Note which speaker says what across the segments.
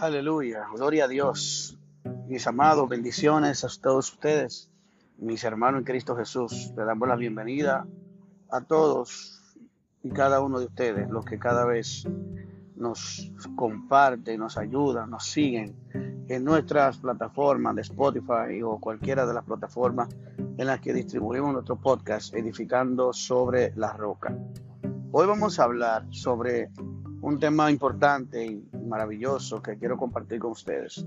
Speaker 1: Aleluya, gloria a Dios. Mis amados, bendiciones a todos ustedes, mis hermanos en Cristo Jesús. Le damos la bienvenida a todos y cada uno de ustedes, los que cada vez nos comparten, nos ayudan, nos siguen en nuestras plataformas de Spotify o cualquiera de las plataformas en las que distribuimos nuestro podcast, Edificando sobre la Roca. Hoy vamos a hablar sobre un tema importante y maravilloso que quiero compartir con ustedes.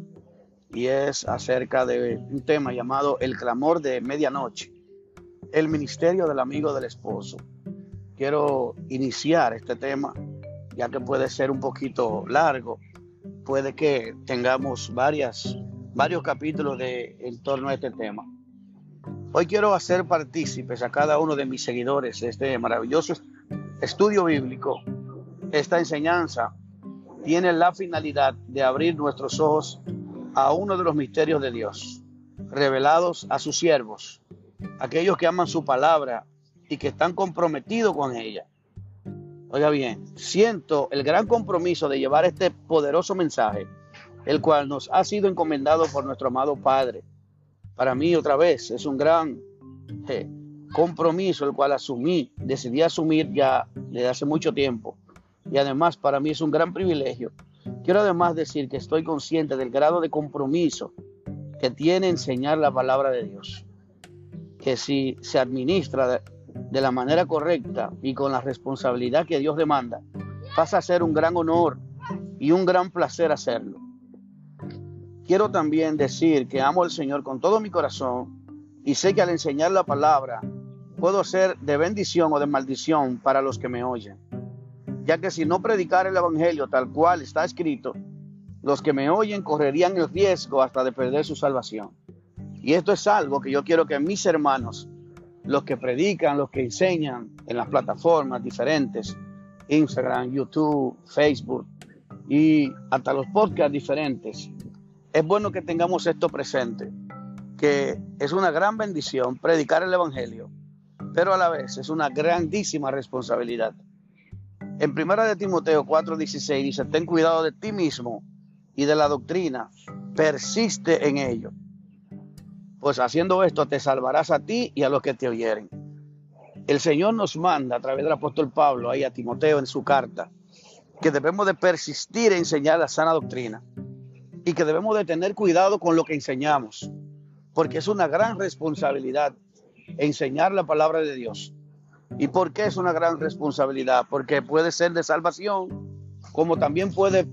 Speaker 1: Y es acerca de un tema llamado El clamor de medianoche, el ministerio del amigo del esposo. Quiero iniciar este tema, ya que puede ser un poquito largo, puede que tengamos varias, varios capítulos de, en torno a este tema. Hoy quiero hacer partícipes a cada uno de mis seguidores de este maravilloso estudio bíblico. Esta enseñanza tiene la finalidad de abrir nuestros ojos a uno de los misterios de Dios, revelados a sus siervos, aquellos que aman su palabra y que están comprometidos con ella. Oiga bien, siento el gran compromiso de llevar este poderoso mensaje, el cual nos ha sido encomendado por nuestro amado Padre. Para mí, otra vez, es un gran eh, compromiso el cual asumí, decidí asumir ya desde hace mucho tiempo y además para mí es un gran privilegio. Quiero además decir que estoy consciente del grado de compromiso que tiene enseñar la palabra de Dios, que si se administra de, la manera correcta y con la responsabilidad que Dios demanda, pasa a ser un gran honor y un gran placer hacerlo. Quiero también decir que amo al Señor con todo mi corazón y sé que al enseñar la palabra puedo ser de bendición o de maldición para los que me oyen ya que si no predicar el Evangelio tal cual está escrito, los que me oyen correrían el riesgo hasta de perder su salvación. Y esto es algo que yo quiero que mis hermanos, los que predican, los que enseñan en las plataformas diferentes, Instagram, YouTube, Facebook y hasta los podcasts diferentes, es bueno que tengamos esto presente, que es una gran bendición predicar el Evangelio, pero a la vez es una grandísima responsabilidad. En primera de Timoteo 4:16 dice, ten cuidado de ti mismo y de la doctrina, persiste en ello. Pues haciendo esto te salvarás a ti y a los que te oyeren. El Señor nos manda a través del apóstol Pablo ahí a Timoteo en su carta que debemos de persistir en enseñar la sana doctrina y que debemos de tener cuidado con lo que enseñamos, porque es una gran responsabilidad enseñar la palabra de Dios. ¿Y por qué es una gran responsabilidad? Porque puede ser de salvación, como también puede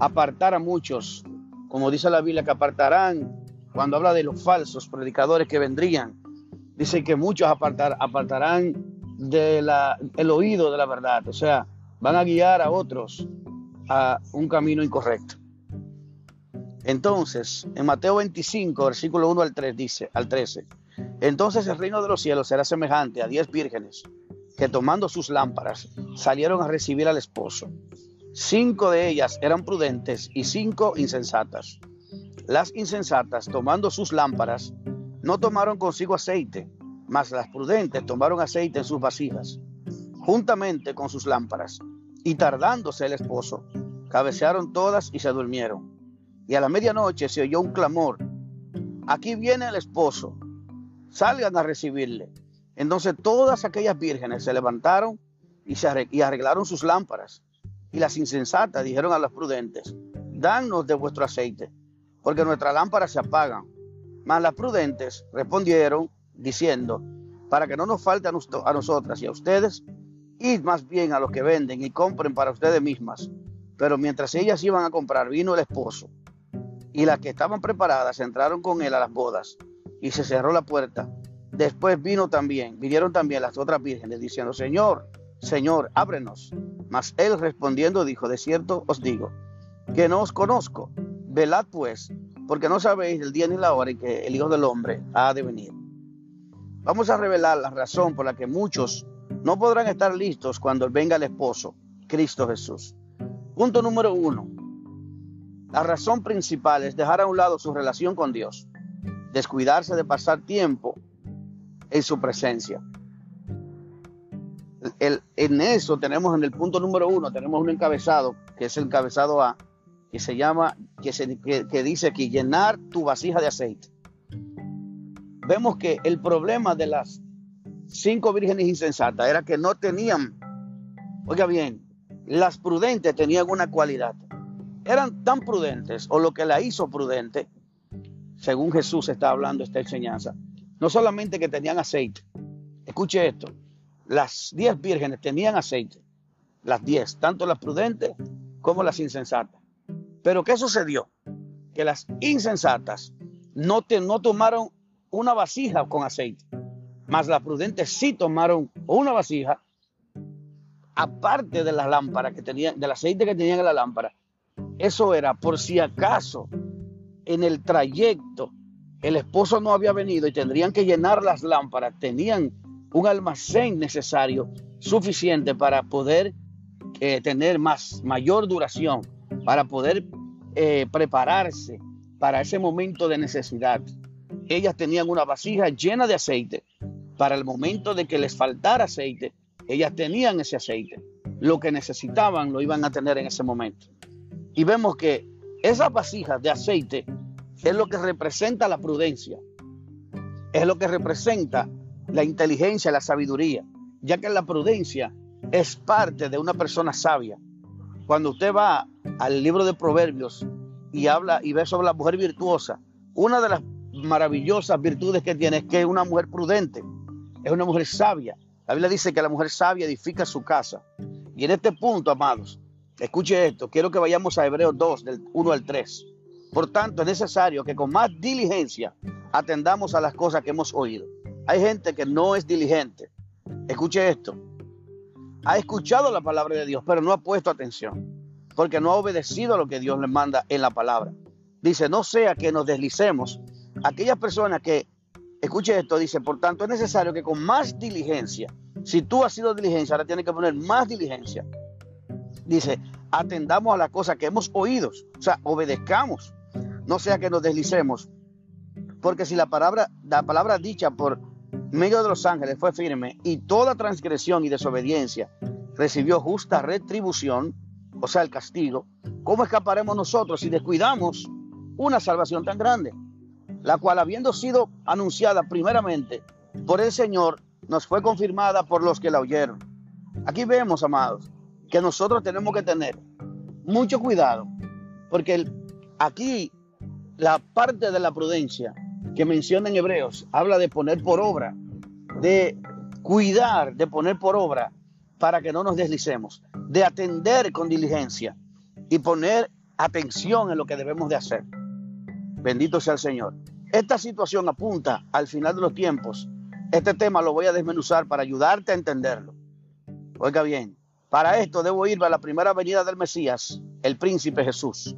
Speaker 1: apartar a muchos, como dice la Biblia, que apartarán cuando habla de los falsos predicadores que vendrían. Dice que muchos apartar, apartarán del el oído de la verdad, o sea, van a guiar a otros a un camino incorrecto. Entonces, en Mateo 25, versículo 1 al 3 dice, al 13, entonces el reino de los cielos será semejante a diez vírgenes que tomando sus lámparas salieron a recibir al esposo. Cinco de ellas eran prudentes y cinco insensatas. Las insensatas, tomando sus lámparas, no tomaron consigo aceite, mas las prudentes tomaron aceite en sus vasijas, juntamente con sus lámparas. Y tardándose el esposo, cabecearon todas y se durmieron. Y a la medianoche se oyó un clamor. Aquí viene el esposo, salgan a recibirle. Entonces todas aquellas vírgenes se levantaron y, se arreglaron sus lámparas. Y las insensatas dijeron a las prudentes, danos de vuestro aceite, porque nuestras lámparas se apagan. Mas las prudentes respondieron diciendo, para que no nos falte a, a nosotras y a ustedes, id más bien a los que venden y compren para ustedes mismas. Pero mientras ellas iban a comprar, vino el esposo. Y las que estaban preparadas entraron con él a las bodas y se cerró la puerta. Después vino también, vinieron también las otras vírgenes diciendo, Señor, Señor, ábrenos. Mas él respondiendo dijo, de cierto os digo, que no os conozco. Velad pues, porque no sabéis el día ni la hora en que el Hijo del Hombre ha de venir. Vamos a revelar la razón por la que muchos no podrán estar listos cuando venga el esposo, Cristo Jesús. Punto número uno. La razón principal es dejar a un lado su relación con Dios descuidarse de pasar tiempo en su presencia. en eso tenemos en el punto número uno, tenemos un encabezado, que es el encabezado A, que se llama que, se, que dice aquí, llenar tu vasija de aceite. Vemos que el problema de las cinco vírgenes insensatas era que no tenían, oiga bien, las prudentes tenían una cualidad. Eran tan prudentes, o lo que la hizo prudente, según Jesús está hablando esta enseñanza, no solamente que tenían aceite, escuche esto, las diez vírgenes tenían aceite, las diez, tanto las prudentes como las insensatas. Pero ¿qué sucedió? Que las insensatas no, te, no tomaron una vasija con aceite, más las prudentes sí tomaron una vasija, aparte de las lámparas que tenían, del aceite que tenían en la lámpara. Eso era por si acaso en el trayecto el esposo no había venido y tendrían que llenar las lámparas, tenían un almacén necesario, suficiente para poder eh, tener más, mayor duración, para poder eh, prepararse para ese momento de necesidad. Ellas tenían una vasija llena de aceite. Para el momento de que les faltara aceite, ellas tenían ese aceite. Lo que necesitaban lo iban a tener en ese momento. Y vemos que esas vasijas de aceite es lo que representa la prudencia. Es lo que representa la inteligencia, la sabiduría, ya que la prudencia es parte de una persona sabia. Cuando usted va al libro de Proverbios y habla y ve sobre la mujer virtuosa, una de las maravillosas virtudes que tiene es que es una mujer prudente, es una mujer sabia. La Biblia dice que la mujer sabia edifica su casa. Y en este punto, amados, escuche esto, quiero que vayamos a Hebreos 2, del 1 al 3. Por tanto, es necesario que con más diligencia atendamos a las cosas que hemos oído. Hay gente que no es diligente. Escuche esto. Ha escuchado la palabra de Dios, pero no ha puesto atención, porque no ha obedecido a lo que Dios le manda en la palabra. Dice, no sea que nos deslicemos. Aquellas personas que, escuche esto, dice, por tanto es necesario que con más diligencia, si tú has sido diligencia, ahora tienes que poner más diligencia. Dice, atendamos a las cosas que hemos oído, o sea, obedezcamos, no sea que nos deslicemos. Porque si la palabra, la palabra dicha por medio de los ángeles fue firme y toda transgresión y desobediencia recibió justa retribución, o sea, el castigo, ¿cómo escaparemos nosotros si descuidamos una salvación tan grande? La cual, habiendo sido anunciada primeramente por el Señor, nos fue confirmada por los que la oyeron. Aquí vemos, amados, que nosotros tenemos que tener mucho cuidado, porque aquí la parte de la prudencia que menciona en Hebreos habla de poner por obra de cuidar, de poner por obra para que no nos deslicemos, de atender con diligencia y poner atención en lo que debemos de hacer. Bendito sea el Señor. Esta situación apunta al final de los tiempos. Este tema lo voy a desmenuzar para ayudarte a entenderlo. Oiga bien, para esto debo ir a la primera venida del Mesías, el príncipe Jesús.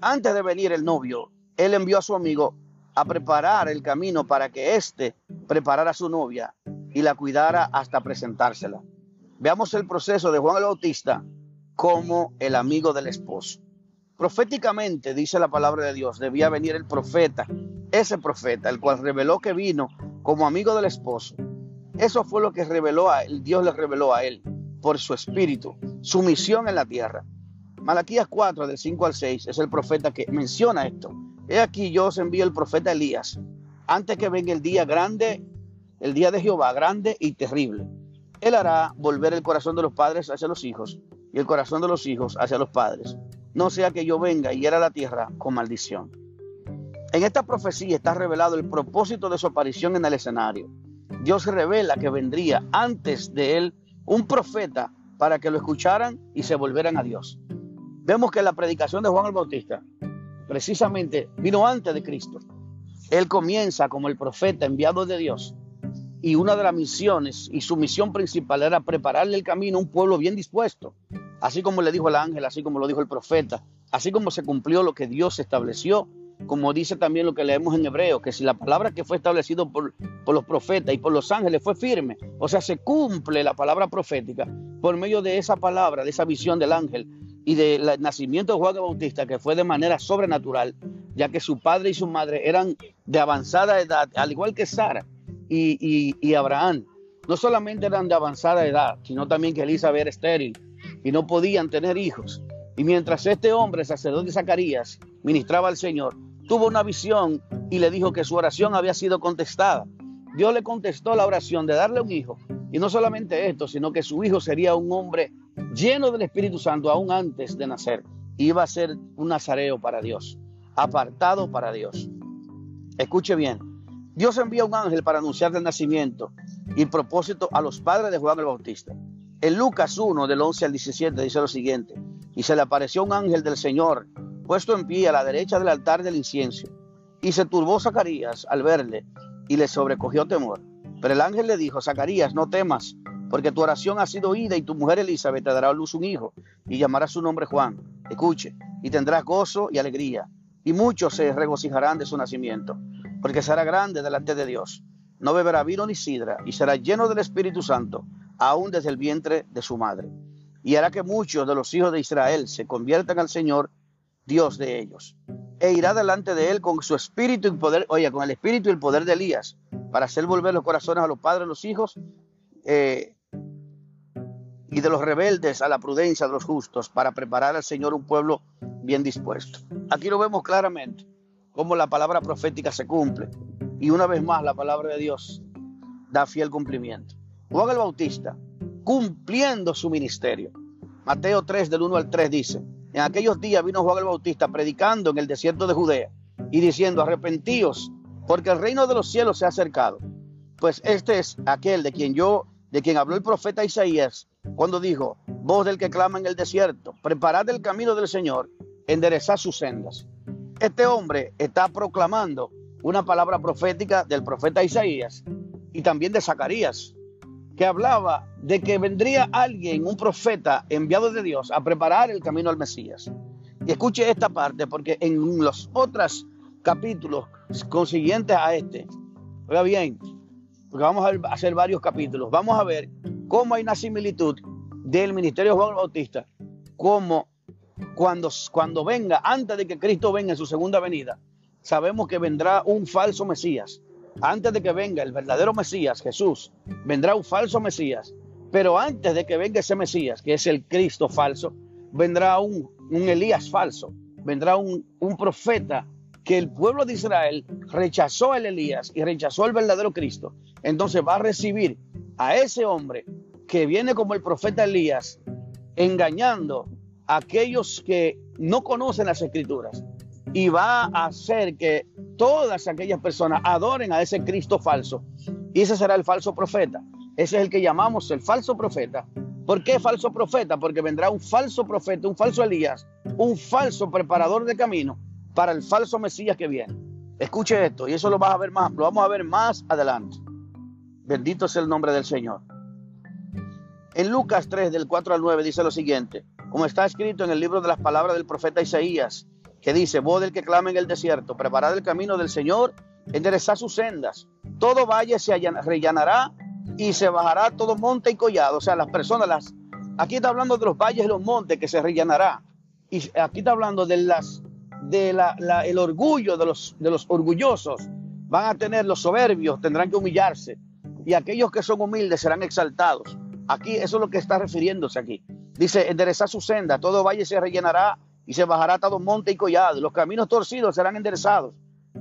Speaker 1: Antes de venir el novio, él envió a su amigo a preparar el camino para que éste preparara a su novia y la cuidara hasta presentársela. Veamos el proceso de Juan el Bautista como el amigo del esposo. Proféticamente, dice la palabra de Dios, debía venir el profeta, ese profeta, el cual reveló que vino como amigo del esposo. Eso fue lo que reveló a él, Dios le reveló a él por su espíritu, su misión en la tierra. Malaquías 4, del 5 al 6, es el profeta que menciona esto. He aquí yo os envío el profeta Elías, antes que venga el día grande, el día de Jehová, grande y terrible. Él hará volver el corazón de los padres hacia los hijos y el corazón de los hijos hacia los padres. No sea que yo venga y hiera la tierra con maldición. En esta profecía está revelado el propósito de su aparición en el escenario. Dios revela que vendría antes de él un profeta para que lo escucharan y se volvieran a Dios. Vemos que la predicación de Juan el Bautista precisamente vino antes de Cristo. Él comienza como el profeta enviado de Dios y una de las misiones y su misión principal era prepararle el camino a un pueblo bien dispuesto, así como le dijo el ángel, así como lo dijo el profeta, así como se cumplió lo que Dios estableció, como dice también lo que leemos en hebreo, que si la palabra que fue establecido por, por los profetas y por los ángeles fue firme, o sea, se cumple la palabra profética por medio de esa palabra, de esa visión del ángel, y del nacimiento de Juan Bautista, que fue de manera sobrenatural, ya que su padre y su madre eran de avanzada edad, al igual que Sara y, Abraham. No solamente eran de avanzada edad, sino también que Elizabeth era estéril y no podían tener hijos. Y mientras este hombre, sacerdote Zacarías, ministraba al Señor, tuvo una visión y le dijo que su oración había sido contestada. Dios le contestó la oración de darle un hijo. Y no solamente esto, sino que su hijo sería un hombre lleno del Espíritu Santo aún antes de nacer. Iba a ser un nazareo para Dios, apartado para Dios. Escuche bien, Dios envía un ángel para anunciar el nacimiento y propósito a los padres de Juan el Bautista. En Lucas 1, del 11 al 17, dice lo siguiente, y se le apareció un ángel del Señor, puesto en pie a la derecha del altar del incienso, y se turbó Zacarías al verle, y le sobrecogió temor. Pero el ángel le dijo, Zacarías, no temas, porque tu oración ha sido oída y tu mujer Elizabeth te dará a luz un hijo, y llamará su nombre Juan. Escuche, y tendrás gozo y alegría, y muchos se regocijarán de su nacimiento, porque será grande delante de Dios. No beberá vino ni sidra, y será lleno del Espíritu Santo aún desde el vientre de su madre. Y hará que muchos de los hijos de Israel se conviertan al Señor, Dios de ellos. E irá delante de él con su espíritu y poder, oye, con el espíritu y el poder de Elías, para hacer volver los corazones a los padres, los hijos, eh, y de los rebeldes a la prudencia de los justos, para preparar al Señor un pueblo bien dispuesto. Aquí lo vemos claramente, cómo la palabra profética se cumple. Y una vez más la palabra de Dios da fiel cumplimiento. Juan el Bautista, cumpliendo su ministerio. Mateo 3, del 1 al 3 dice, en aquellos días vino Juan el Bautista predicando en el desierto de Judea y diciendo, arrepentíos, porque el reino de los cielos se ha acercado. Pues este es aquel de quien yo, de quien habló el profeta Isaías, cuando dijo, voz del que clama en el desierto, preparad el camino del Señor, enderezad sus sendas. Este hombre está proclamando una palabra profética del profeta Isaías y también de Zacarías, que hablaba de que vendría alguien, un profeta enviado de Dios, a preparar el camino al Mesías. Y escuche esta parte, porque en los otros capítulos consiguientes a este, oiga bien, porque vamos a hacer varios capítulos, vamos a ver cómo hay una similitud del ministerio de Juan Bautista, como cuando, cuando venga, antes de que Cristo venga en su segunda venida, sabemos que vendrá un falso Mesías antes de que venga el verdadero Mesías, Jesús, vendrá un falso Mesías. Pero antes de que venga ese Mesías, que es el Cristo falso, vendrá un, Elías falso, vendrá un, un profeta que el pueblo de Israel rechazó el Elías y rechazó el verdadero Cristo. Entonces va a recibir a ese hombre que viene como el profeta Elías, engañando a aquellos que no conocen las escrituras y va a hacer que todas aquellas personas adoren a ese Cristo falso. Y ese será el falso profeta. Ese es el que llamamos el falso profeta. ¿Por qué falso profeta? Porque vendrá un falso profeta, un falso Elías, un falso preparador de camino para el falso Mesías que viene. Escuche esto, y eso lo vas a ver más, lo vamos a ver más adelante. Bendito sea el nombre del Señor. En Lucas 3, del 4 al 9, dice lo siguiente: como está escrito en el libro de las palabras del profeta Isaías, que dice, voz del que clama en el desierto, preparad el camino del Señor, enderezad sus sendas, todo valle se rellenará y se bajará todo monte y collado, o sea, las personas, las, aquí está hablando de los valles y los montes que se rellenará, y aquí está hablando de las, de la, el orgullo de los, de los orgullosos, van a tener los soberbios, tendrán que humillarse, y aquellos que son humildes serán exaltados. Aquí eso es lo que está refiriéndose aquí. Dice, enderezad su senda, todo valle se rellenará y se bajará todo monte y collado, los caminos torcidos serán enderezados,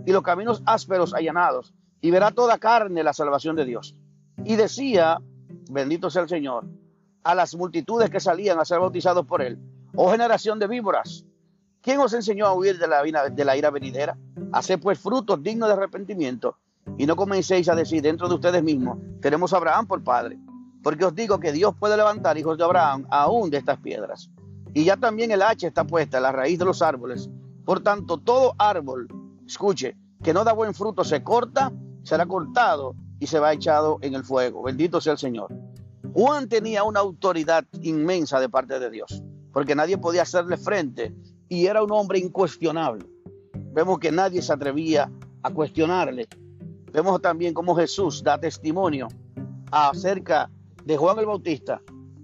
Speaker 1: y los caminos ásperos allanados, y verá toda carne la salvación de Dios. Y decía, bendito sea el Señor, a las multitudes que salían a ser bautizados por él, oh generación de víboras, ¿quién os enseñó a huir de la, de la ira venidera? Haced pues frutos dignos de arrepentimiento, y no comencéis a decir dentro de ustedes mismos, tenemos a Abraham por padre, porque os digo que Dios puede levantar hijos de Abraham aún de estas piedras. Y ya también el hacha está puesta en la raíz de los árboles. Por tanto, todo árbol, escuche, que no da buen fruto se corta, será cortado y se va echado en el fuego. Bendito sea el Señor. Juan tenía una autoridad inmensa de parte de Dios, porque nadie podía hacerle frente y era un hombre incuestionable. Vemos que nadie se atrevía a cuestionarle. Vemos también cómo Jesús da testimonio acerca Juan el Bautista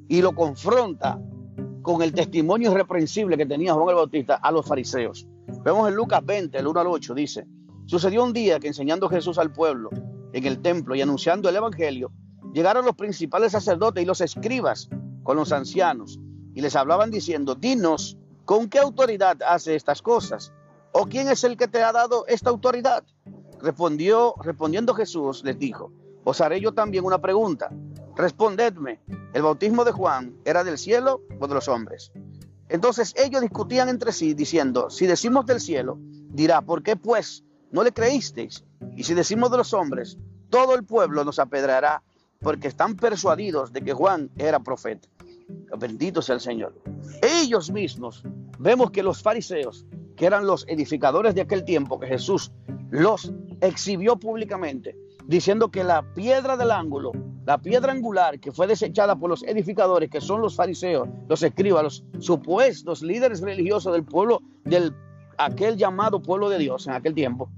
Speaker 1: y lo confronta con el testimonio irreprensible que tenía Juan el Bautista a los fariseos. Vemos en Lucas 20, el 1 al 8, dice, sucedió un día que enseñando Jesús al pueblo en el templo y anunciando el Evangelio, llegaron los principales sacerdotes y los escribas con los ancianos y les hablaban diciendo, dinos ¿con qué autoridad hace estas cosas? ¿O quién es el que te ha dado esta autoridad? Respondió, respondiendo Jesús, les dijo, os haré yo también una pregunta. Respondedme, ¿el bautismo de Juan era del cielo o de los hombres? Entonces ellos discutían entre sí, diciendo, si decimos del cielo, dirá, ¿por qué pues no le creísteis? Y si decimos de los hombres, todo el pueblo nos apedrará, porque están persuadidos de que Juan era profeta. Bendito sea el Señor. Ellos mismos, vemos que los fariseos, que eran los edificadores de aquel tiempo, que Jesús los exhibió públicamente, diciendo que la piedra del ángulo, la piedra angular que fue desechada por los edificadores, que son los fariseos, los escribas, los supuestos líderes religiosos del pueblo, del aquel llamado pueblo de Dios en aquel tiempo,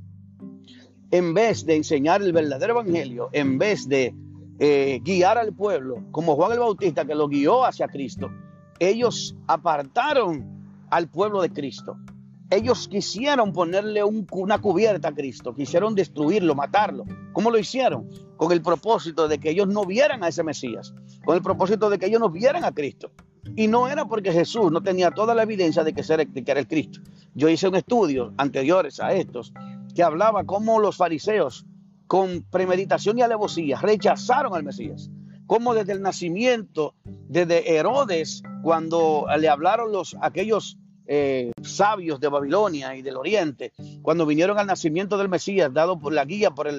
Speaker 1: en vez de enseñar el verdadero evangelio, en vez de eh, guiar al pueblo, como Juan el Bautista que lo guió hacia Cristo, ellos apartaron al pueblo de Cristo. Ellos quisieron ponerle una cubierta a Cristo, quisieron destruirlo, matarlo. ¿Cómo lo hicieron? Con el propósito de que ellos no vieran a ese Mesías, con el propósito de que ellos no vieran a Cristo. Y no era porque Jesús no tenía toda la evidencia de que, era el Cristo. Yo hice un estudio anteriores a estos que hablaba cómo los fariseos, con premeditación y alevosía, rechazaron al Mesías. Cómo desde el nacimiento, desde Herodes, cuando le hablaron los, aquellos eh, sabios de Babilonia y del Oriente, cuando vinieron al nacimiento del Mesías, dado por la guía por,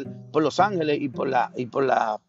Speaker 1: los ángeles y por la, y por la,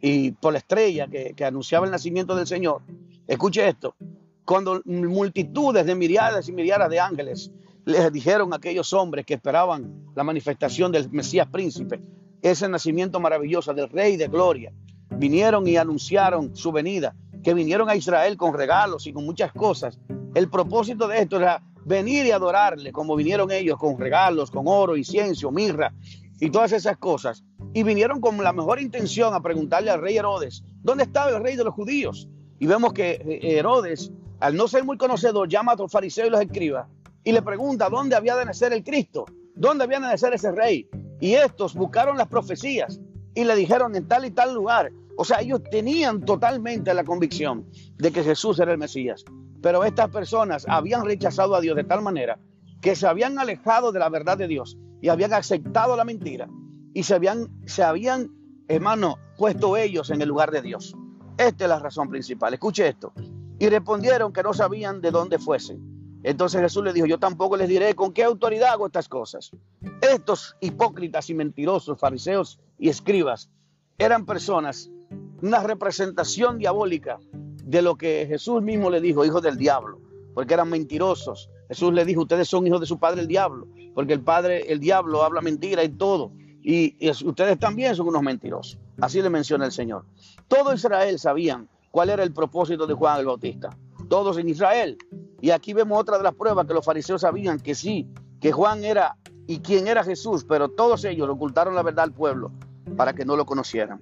Speaker 1: y por la estrella que, que anunciaba el nacimiento del Señor. Escuche esto, cuando multitudes de miriadas y miriadas de ángeles les dijeron a aquellos hombres que esperaban la manifestación del Mesías príncipe, ese nacimiento maravilloso del Rey de Gloria, vinieron y anunciaron su venida, que vinieron a Israel con regalos y con muchas cosas, el propósito de esto era venir y adorarle, como vinieron ellos con regalos, con oro, incienso, mirra y todas esas cosas. Y vinieron con la mejor intención a preguntarle al rey Herodes, ¿dónde estaba el rey de los judíos? Y vemos que eh, Herodes, al no ser muy conocedor, llama a los fariseos y los escriba y le pregunta dónde había de nacer el Cristo, dónde había de nacer ese rey. Y estos buscaron las profecías y le dijeron en tal y tal lugar. O sea, ellos tenían totalmente la convicción de que Jesús era el Mesías. Pero estas personas habían rechazado a Dios de tal manera que se habían alejado de la verdad de Dios y habían aceptado la mentira y se habían, se habían, hermano, puesto ellos en el lugar de Dios. Esta es la razón principal. Escuche esto. Y respondieron que no sabían de dónde fuesen. Entonces Jesús les dijo, yo tampoco les diré con qué autoridad hago estas cosas. Estos hipócritas y mentirosos, fariseos y escribas, eran personas, una representación diabólica de lo que Jesús mismo le dijo, hijos del diablo, porque eran mentirosos. Jesús le dijo, ustedes son hijos de su padre el diablo, porque el padre, el diablo, habla mentira y todo. Y, ustedes también son unos mentirosos. Así le menciona el Señor. Todo Israel sabían cuál era el propósito de Juan el Bautista. Todos en Israel. Y aquí vemos otra de las pruebas que los fariseos sabían que sí, que Juan era y quién era Jesús, pero todos ellos ocultaron la verdad al pueblo para que no lo conocieran.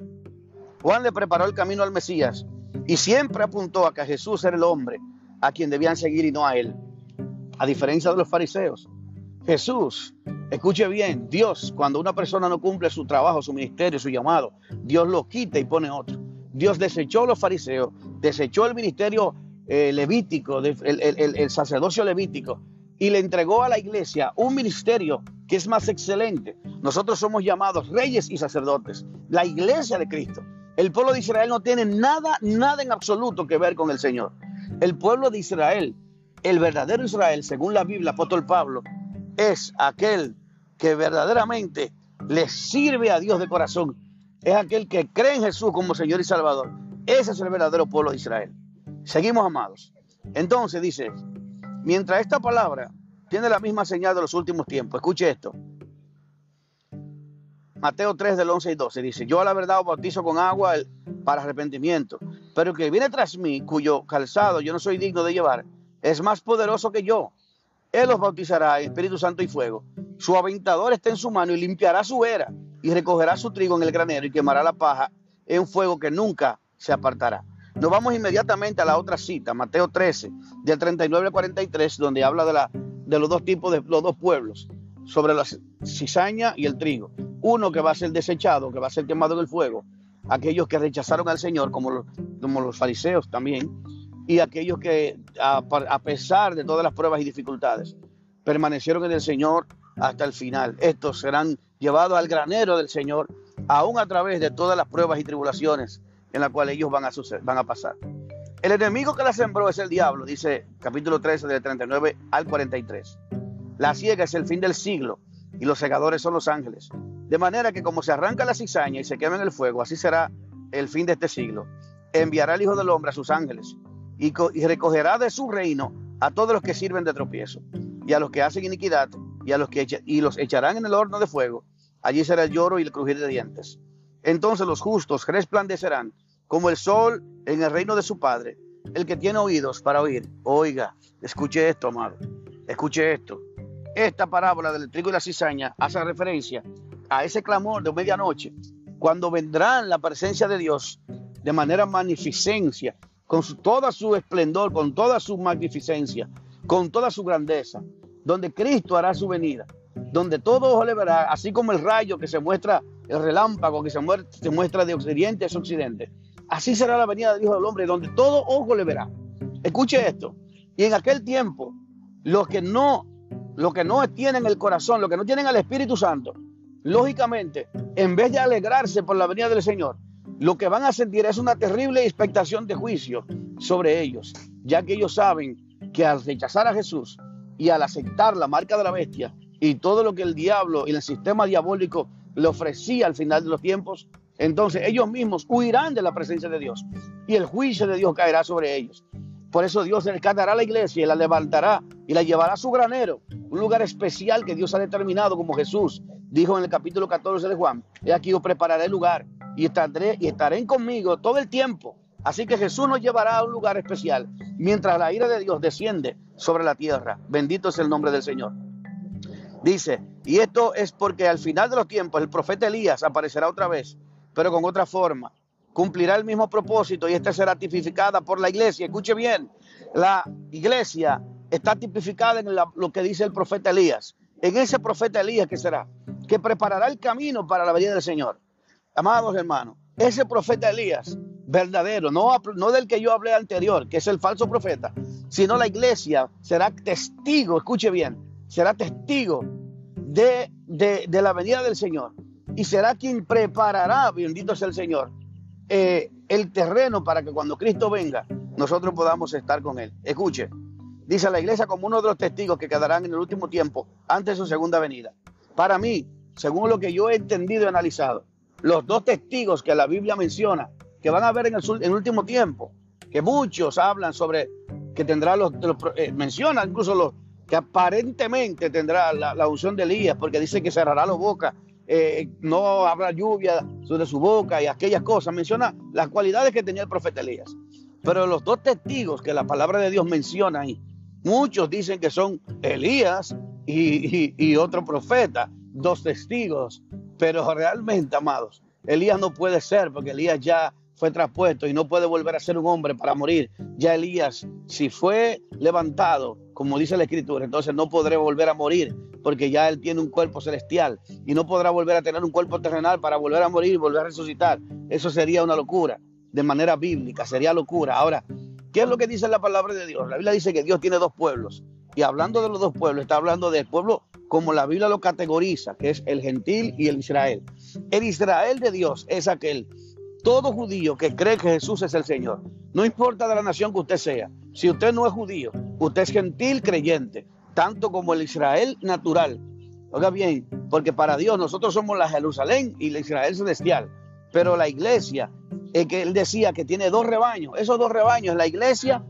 Speaker 1: Juan le preparó el camino al Mesías y siempre apuntó a que Jesús era el hombre a quien debían seguir y no a él. A diferencia de los fariseos, Jesús, escuche bien, Dios, cuando una persona no cumple su trabajo, su ministerio, su llamado, Dios lo quita y pone otro. Dios desechó a los fariseos, desechó el ministerio eh, levítico, el, el sacerdocio levítico, y le entregó a la iglesia un ministerio que es más excelente. Nosotros somos llamados reyes y sacerdotes, la iglesia de Cristo. El pueblo de Israel no tiene nada, nada en absoluto que ver con el Señor. El pueblo de Israel, el verdadero Israel, según la Biblia, apóstol Pablo, es aquel que verdaderamente le sirve a Dios de corazón. Es aquel que cree en Jesús como Señor y Salvador. Ese es el verdadero pueblo de Israel. Seguimos, amados. Entonces dice, mientras esta palabra tiene la misma señal de los últimos tiempos, escuche esto. Mateo 3 del 11 y 12 dice, yo a la verdad os bautizo con agua para arrepentimiento, pero el que viene tras mí, cuyo calzado yo no soy digno de llevar, es más poderoso que yo. Él os bautizará en Espíritu Santo y fuego. Su aventador está en su mano y limpiará su era y recogerá su trigo en el granero y quemará la paja en fuego que nunca se apartará. Nos vamos inmediatamente a la otra cita, Mateo 13, del 39 al 43, donde habla de, la, de los dos tipos de los dos pueblos, sobre la cizaña y el trigo. Uno que va a ser desechado, que va a ser quemado en el fuego. Aquellos que rechazaron al Señor, como los, como los fariseos también, y aquellos que a, pesar de todas las pruebas y dificultades permanecieron en el Señor hasta el final. Estos serán llevados al granero del Señor, aún a través de todas las pruebas y tribulaciones en las cuales ellos van a, van a pasar. El enemigo que la sembró es el diablo, dice capítulo 13 del 39 al 43. La ciega es el fin del siglo y los segadores son los ángeles. De manera que como se arranca la cizaña y se quema en el fuego, así será el fin de este siglo. Enviará el Hijo del Hombre a sus ángeles y, recogerá de su reino a todos los que sirven de tropiezo y a los que hacen iniquidad y a los que y los echarán en el horno de fuego. Allí será el lloro y el crujir de dientes. Entonces los justos resplandecerán como el sol en el reino de su Padre. El que tiene oídos para oír, oiga, escuche esto, amado, escuche esto. Esta parábola del trigo y la cizaña hace referencia a ese clamor de medianoche, cuando vendrán la presencia de Dios de manera magnificencia, con toda su esplendor, con toda su magnificencia, con toda su grandeza, donde Cristo hará su venida, donde todo ojo le verá, así como el rayo que se muestra, el relámpago que se muestra, se muestra de occidente a occidente. Así será la venida del Hijo del Hombre, donde todo ojo le verá. Escuche esto. Y en aquel tiempo, los que no los que no tienen el corazón, los que no tienen al Espíritu Santo, lógicamente, en vez de alegrarse por la venida del Señor, lo que van a sentir es una terrible expectación de juicio sobre ellos, ya que ellos saben que al rechazar a Jesús y al aceptar la marca de la bestia y todo lo que el diablo y el sistema diabólico le ofrecía al final de los tiempos, entonces ellos mismos huirán de la presencia de Dios y el juicio de Dios caerá sobre ellos. Por eso Dios rescatará a la iglesia y la levantará y la llevará a su granero, un lugar especial que Dios ha determinado como Jesús dijo en el capítulo 14 de Juan. He aquí yo prepararé el lugar y estaré, y estaré conmigo todo el tiempo. Así que Jesús nos llevará a un lugar especial mientras la ira de Dios desciende sobre la tierra. Bendito es el nombre del Señor. Dice, y esto es porque al final de los tiempos el profeta Elías aparecerá otra vez, pero con otra forma cumplirá el mismo propósito y esta será tipificada por la iglesia. Escuche bien, la iglesia está tipificada en lo que dice el profeta Elías. En ese profeta Elías que será, que preparará el camino para la venida del Señor. Amados hermanos, ese profeta Elías, verdadero, no, no del que yo hablé anterior, que es el falso profeta, sino la iglesia será testigo, escuche bien, será testigo de, de, de la venida del Señor y será quien preparará, bendito sea el Señor, eh, el terreno para que cuando Cristo venga, nosotros podamos estar con Él. Escuche, dice la iglesia como uno de los testigos que quedarán en el último tiempo antes de su segunda venida. Para mí, según lo que yo he entendido y analizado, los dos testigos que la Biblia menciona, que van a ver en el, último tiempo, que muchos hablan sobre que tendrá los, eh, menciona incluso los que aparentemente tendrá la, la unción de Elías, porque dice que cerrará la boca eh, no habrá lluvia sobre su boca y aquellas cosas. Menciona las cualidades que tenía el profeta Elías. Pero los dos testigos que la palabra de Dios menciona ahí, muchos dicen que son Elías y, y otro profeta, dos testigos. Pero realmente, amados, Elías no puede ser porque Elías ya fue traspuesto y no puede volver a ser un hombre para morir. Ya Elías, si fue levantado, como dice la escritura, entonces no podré volver a morir porque ya él tiene un cuerpo celestial y no podrá volver a tener un cuerpo terrenal para volver a morir y volver a resucitar. Eso sería una locura, de manera bíblica, sería locura. Ahora, ¿qué es lo que dice la palabra de Dios? La Biblia dice que Dios tiene dos pueblos. Y hablando de los dos pueblos, está hablando del pueblo como la Biblia lo categoriza, que es el gentil y el Israel. El Israel de Dios es aquel, todo judío que cree que Jesús es el Señor. No importa de la nación que usted sea. Si usted no es judío, usted es gentil creyente tanto como el Israel natural. Oiga bien, porque para Dios nosotros somos la Jerusalén y el Israel celestial, pero la iglesia, es que él decía que tiene dos rebaños, esos dos rebaños, la iglesia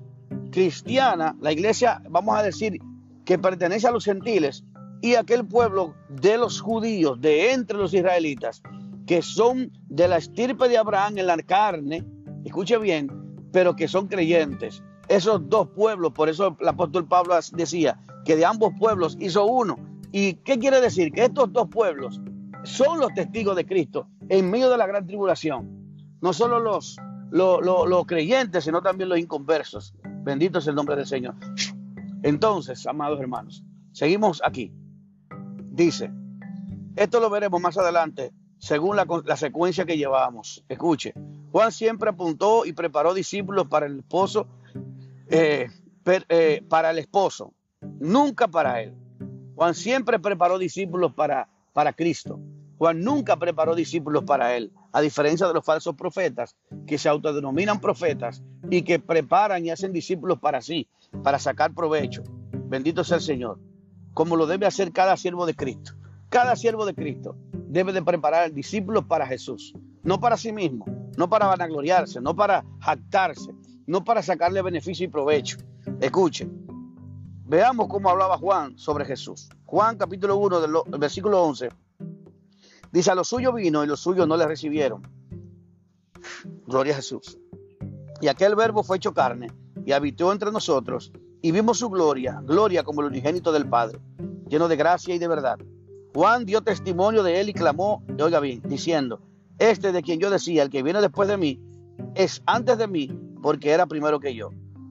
Speaker 1: cristiana, la iglesia, vamos a decir, que pertenece a los gentiles, y aquel pueblo de los judíos, de entre los israelitas, que son de la estirpe de Abraham en la carne, escuche bien, pero que son creyentes. Esos dos pueblos, por eso el apóstol Pablo decía, que de ambos pueblos hizo uno. ¿Y qué quiere decir? Que estos dos pueblos son los testigos de Cristo en medio de la gran tribulación. No solo los, los, creyentes, sino también los inconversos. Bendito es el nombre del Señor. Entonces, amados hermanos, seguimos aquí. Dice, esto lo veremos más adelante según la, la, secuencia que llevamos. Escuche, Juan siempre apuntó y preparó discípulos para el esposo eh, eh, para el esposo, nunca para él. Juan siempre preparó discípulos para, para Cristo. Juan nunca preparó discípulos para él, a diferencia de los falsos profetas que se autodenominan profetas y que preparan y hacen discípulos para sí, para sacar provecho. Bendito sea el Señor, como lo debe hacer cada siervo de Cristo. Cada siervo de Cristo debe de preparar discípulos para Jesús, no para sí mismo, no para vanagloriarse, no para jactarse, no para sacarle beneficio y provecho. Escuchen, veamos cómo hablaba Juan sobre Jesús. Juan capítulo 1 del versículo 11 Dice, a los suyos vino y los suyos no le recibieron. Gloria a Jesús. Y aquel verbo fue hecho carne y habitó entre nosotros y vimos su gloria, gloria como el unigénito del Padre, lleno de gracia y de verdad. Juan dio testimonio de él y clamó, oiga bien, diciendo, este de quien yo decía, el que viene después de mí, es antes de mí, porque era primero que yo.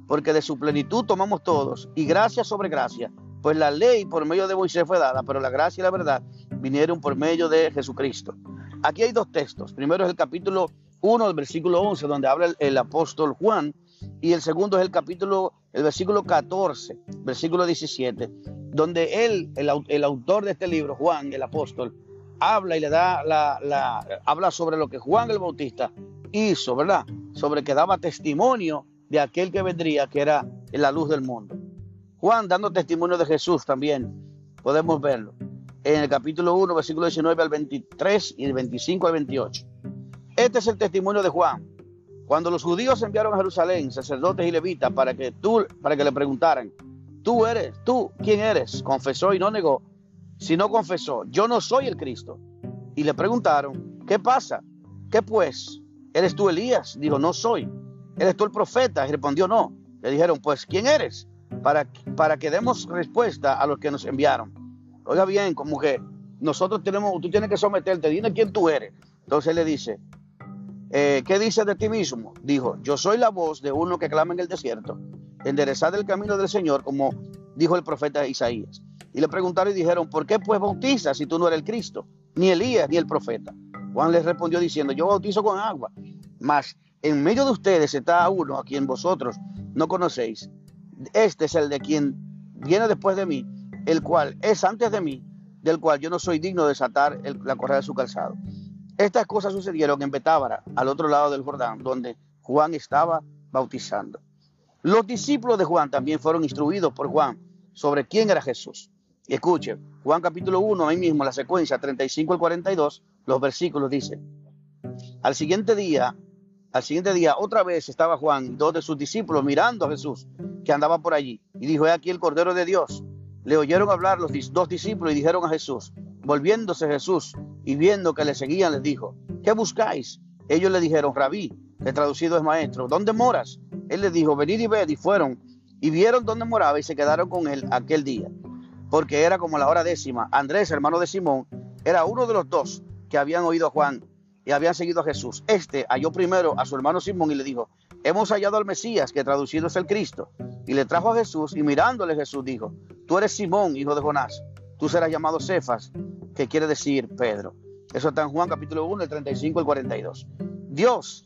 Speaker 1: Porque de su plenitud tomamos todos, y gracia sobre gracia, pues la ley por medio de Moisés fue dada, pero la gracia y la verdad vinieron por medio de Jesucristo. Aquí hay dos textos. Primero es el capítulo 1, el versículo 11, donde habla el, apóstol Juan, y el segundo es el capítulo, el versículo 14, versículo 17, donde él, el, autor de este libro, Juan, el apóstol, habla y le da la, la, habla sobre lo que Juan el Bautista hizo, ¿verdad? Sobre que daba testimonio de aquel que vendría, que era la luz del mundo. Juan dando testimonio de Jesús también, podemos verlo. En el capítulo 1, versículo 19 al 23 y el 25 al 28. Este es el testimonio de Juan. Cuando los judíos enviaron a Jerusalén, sacerdotes y levitas, para que tú, para que le preguntaran, tú eres, tú, ¿quién eres? Confesó y no negó. Si no confesó, yo no soy el Cristo. Y le preguntaron, ¿qué pasa? ¿Qué pues? ¿Eres tú Elías? Dijo, no soy. ¿Eres tú el profeta? Y respondió, no. Le dijeron, pues, ¿quién eres? para, para que demos respuesta a los que nos enviaron. Oiga bien, como que nosotros tenemos, tú tienes que someterte, dime quién tú eres. Entonces le dice, eh, ¿qué dices de ti mismo? Dijo, yo soy la voz de uno que clama en el desierto, enderezad el camino del Señor, como dijo el profeta Isaías. Y le preguntaron y dijeron, ¿por qué pues bautizas si tú no eres el Cristo, ni Elías, ni el profeta? Juan les respondió diciendo, yo bautizo con agua, mas en medio de ustedes está uno a quien vosotros no conocéis, este es el de quien viene después de mí, el cual es antes de mí, del cual yo no soy digno de desatar la correa de su calzado. Estas cosas sucedieron en Betábara, al otro lado del Jordán, donde Juan estaba bautizando. Los discípulos de Juan también fueron instruidos por Juan sobre quién era Jesús. Y escuche, Juan capítulo 1, ahí mismo, la secuencia 35 al 42, los versículos dicen, al siguiente día, al siguiente día, otra vez estaba Juan dos de sus discípulos mirando a Jesús que andaba por allí. Y dijo, he aquí el Cordero de Dios. Le oyeron hablar los dos discípulos y dijeron a Jesús, volviéndose Jesús y viendo que le seguían, les dijo, ¿qué buscáis? Ellos le dijeron, rabí, que traducido es maestro, ¿dónde moras? Él les dijo, venid y ved, y fueron, y vieron dónde moraba y se quedaron con él aquel día, porque era como la hora décima. Andrés, hermano de Simón, era uno de los dos que habían oído a Juan y habían seguido a Jesús. Este halló primero a su hermano Simón y le dijo, hemos hallado al Mesías, que traducido es el Cristo. Y le trajo a Jesús y mirándole Jesús dijo, tú eres Simón, hijo de Jonás, tú serás llamado Cefas, que quiere decir Pedro. Eso está en Juan capítulo 1, el 35 al 42. Dios,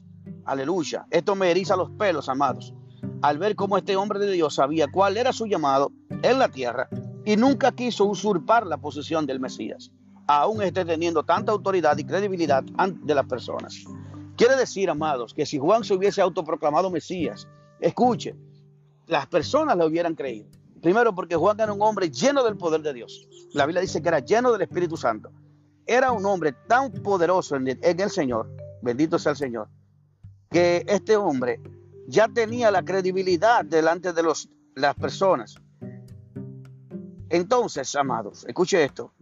Speaker 1: aleluya, esto me eriza los pelos, amados, al ver cómo este hombre de Dios sabía cuál era su llamado en la tierra y nunca quiso usurpar la posición del Mesías, aún esté teniendo tanta autoridad y credibilidad de las personas. Quiere decir, amados, que si Juan se hubiese autoproclamado Mesías, escuche, las personas lo hubieran creído. Primero porque Juan era un hombre lleno del poder de Dios. La Biblia dice que era lleno del Espíritu Santo. Era un hombre tan poderoso en el, Señor, bendito sea el Señor, que este hombre ya tenía la credibilidad delante de los, las personas. Entonces, amados, escuche esto.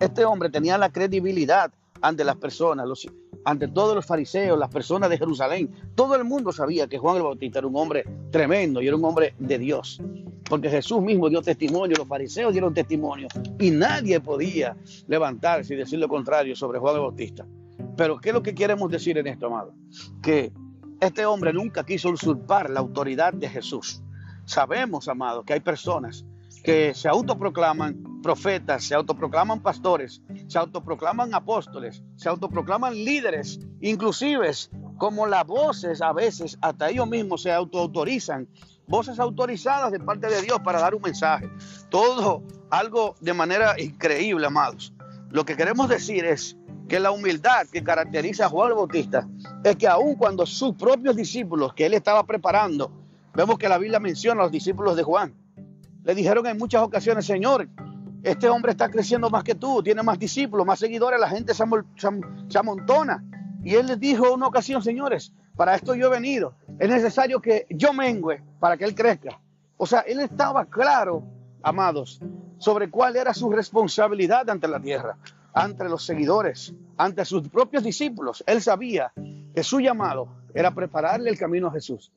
Speaker 1: Este hombre tenía la credibilidad ante las personas, los, ante todos los fariseos, las personas de Jerusalén. Todo el mundo sabía que Juan el Bautista era un hombre tremendo y era un hombre de Dios. Porque Jesús mismo dio testimonio, los fariseos dieron testimonio y nadie podía levantarse y decir lo contrario sobre Juan el Bautista. Pero ¿qué es lo que queremos decir en esto, amado? Que este hombre nunca quiso usurpar la autoridad de Jesús. Sabemos, amado, que hay personas que se autoproclaman profetas, se autoproclaman pastores, se autoproclaman apóstoles, se autoproclaman líderes, inclusive como las voces a veces, hasta ellos mismos se autoautorizan, voces autorizadas de parte de Dios para dar un mensaje. Todo algo de manera increíble, amados. Lo que queremos decir es que la humildad que caracteriza a Juan el Bautista es que aun cuando sus propios discípulos que él estaba preparando, vemos que la Biblia menciona a los discípulos de Juan, le dijeron en muchas ocasiones, Señor, este hombre está creciendo más que tú, tiene más discípulos, más seguidores, la gente se, amontona. Y él les dijo una ocasión, señores, para esto yo he venido, es necesario que yo mengüe para que él crezca. O sea, él estaba claro, amados, sobre cuál era su responsabilidad ante la tierra, ante los seguidores, ante sus propios discípulos. Él sabía que su llamado era prepararle el camino a Jesús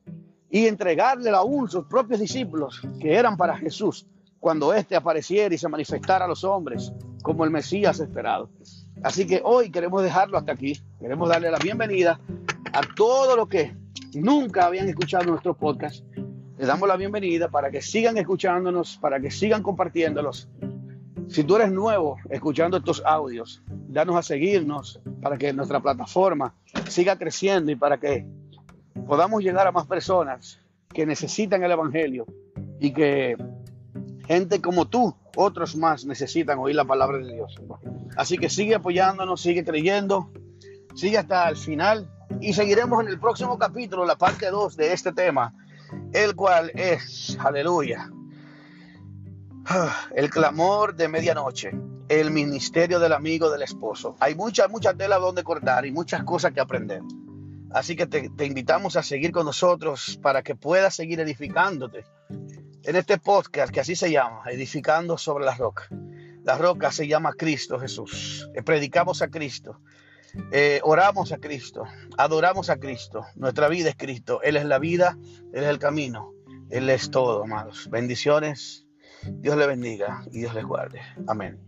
Speaker 1: y entregarle aún sus propios discípulos que eran para Jesús cuando éste apareciera y se manifestara a los hombres como el Mesías esperado. Así que hoy queremos dejarlo hasta aquí. Queremos darle la bienvenida a todos los que nunca habían escuchado nuestro podcast. Les damos la bienvenida para que sigan escuchándonos, para que sigan compartiéndolos. Si tú eres nuevo escuchando estos audios, danos a seguirnos para que nuestra plataforma siga creciendo y para que podamos llegar a más personas que necesitan el Evangelio y que gente como tú, otros más, necesitan oír la palabra de Dios. Así que sigue apoyándonos, sigue creyendo, sigue hasta el final y seguiremos en el próximo capítulo, la parte 2 de este tema, el cual es, aleluya, el clamor de medianoche, el ministerio del amigo del esposo. Hay mucha, mucha tela donde cortar y muchas cosas que aprender. Así que te, invitamos a seguir con nosotros para que puedas seguir edificándote en este podcast que así se llama, Edificando sobre la roca. La roca se llama Cristo Jesús. Eh, predicamos a Cristo. Eh, oramos a Cristo. Adoramos a Cristo. Nuestra vida es Cristo. Él es la vida. Él es el camino. Él es todo, amados. Bendiciones. Dios le bendiga y Dios les guarde. Amén.